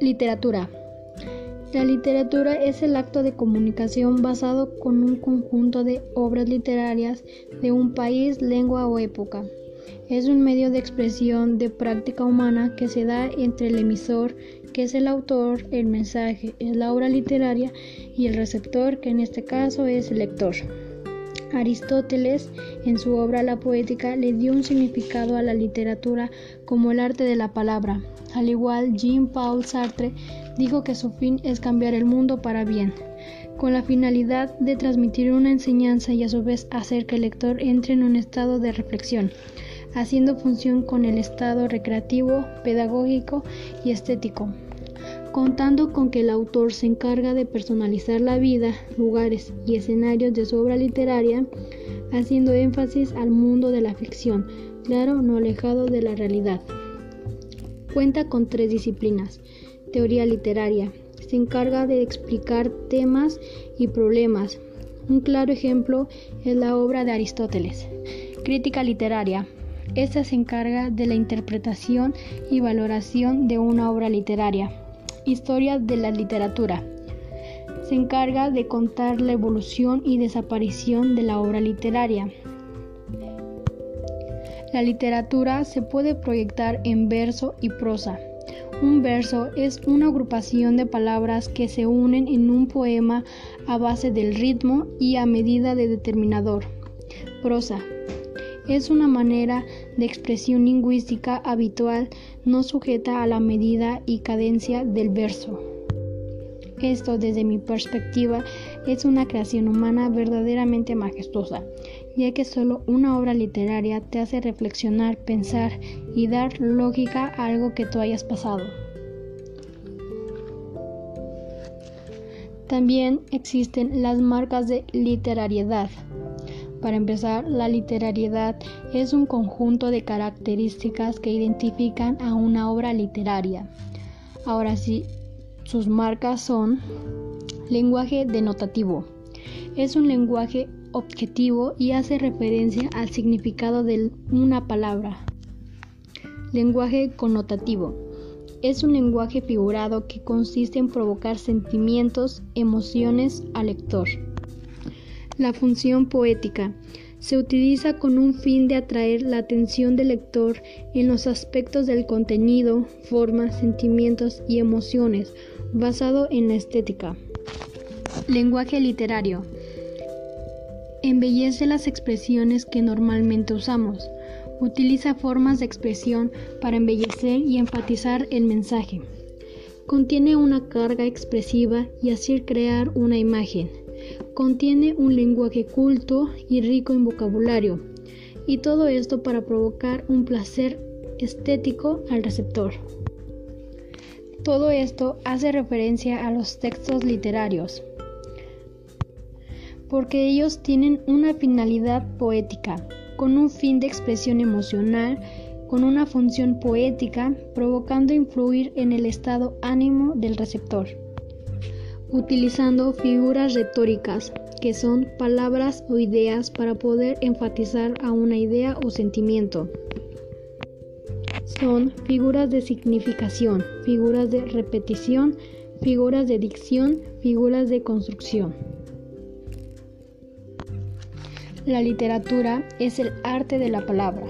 Literatura. La literatura es el acto de comunicación basado con un conjunto de obras literarias de un país, lengua o época. Es un medio de expresión de práctica humana que se da entre el emisor, que es el autor, el mensaje, es la obra literaria, y el receptor, que en este caso es el lector. Aristóteles, en su obra La Poética, le dio un significado a la literatura como el arte de la palabra. Al igual, Jean-Paul Sartre dijo que su fin es cambiar el mundo para bien, con la finalidad de transmitir una enseñanza y a su vez hacer que el lector entre en un estado de reflexión, haciendo función con el estado recreativo, pedagógico y estético contando con que el autor se encarga de personalizar la vida, lugares y escenarios de su obra literaria, haciendo énfasis al mundo de la ficción, claro, no alejado de la realidad. Cuenta con tres disciplinas. Teoría literaria. Se encarga de explicar temas y problemas. Un claro ejemplo es la obra de Aristóteles. Crítica literaria. Esta se encarga de la interpretación y valoración de una obra literaria. Historia de la literatura. Se encarga de contar la evolución y desaparición de la obra literaria. La literatura se puede proyectar en verso y prosa. Un verso es una agrupación de palabras que se unen en un poema a base del ritmo y a medida de determinador. Prosa es una manera de expresión lingüística habitual no sujeta a la medida y cadencia del verso. Esto, desde mi perspectiva, es una creación humana verdaderamente majestuosa, ya que solo una obra literaria te hace reflexionar, pensar y dar lógica a algo que tú hayas pasado. También existen las marcas de literariedad. Para empezar, la literariedad es un conjunto de características que identifican a una obra literaria. Ahora sí, sus marcas son lenguaje denotativo. Es un lenguaje objetivo y hace referencia al significado de una palabra. Lenguaje connotativo. Es un lenguaje figurado que consiste en provocar sentimientos, emociones al lector. La función poética se utiliza con un fin de atraer la atención del lector en los aspectos del contenido, formas, sentimientos y emociones, basado en la estética. Lenguaje literario. Embellece las expresiones que normalmente usamos. Utiliza formas de expresión para embellecer y enfatizar el mensaje. Contiene una carga expresiva y así crear una imagen. Contiene un lenguaje culto y rico en vocabulario, y todo esto para provocar un placer estético al receptor. Todo esto hace referencia a los textos literarios, porque ellos tienen una finalidad poética, con un fin de expresión emocional, con una función poética, provocando influir en el estado ánimo del receptor utilizando figuras retóricas, que son palabras o ideas para poder enfatizar a una idea o sentimiento. Son figuras de significación, figuras de repetición, figuras de dicción, figuras de construcción. La literatura es el arte de la palabra.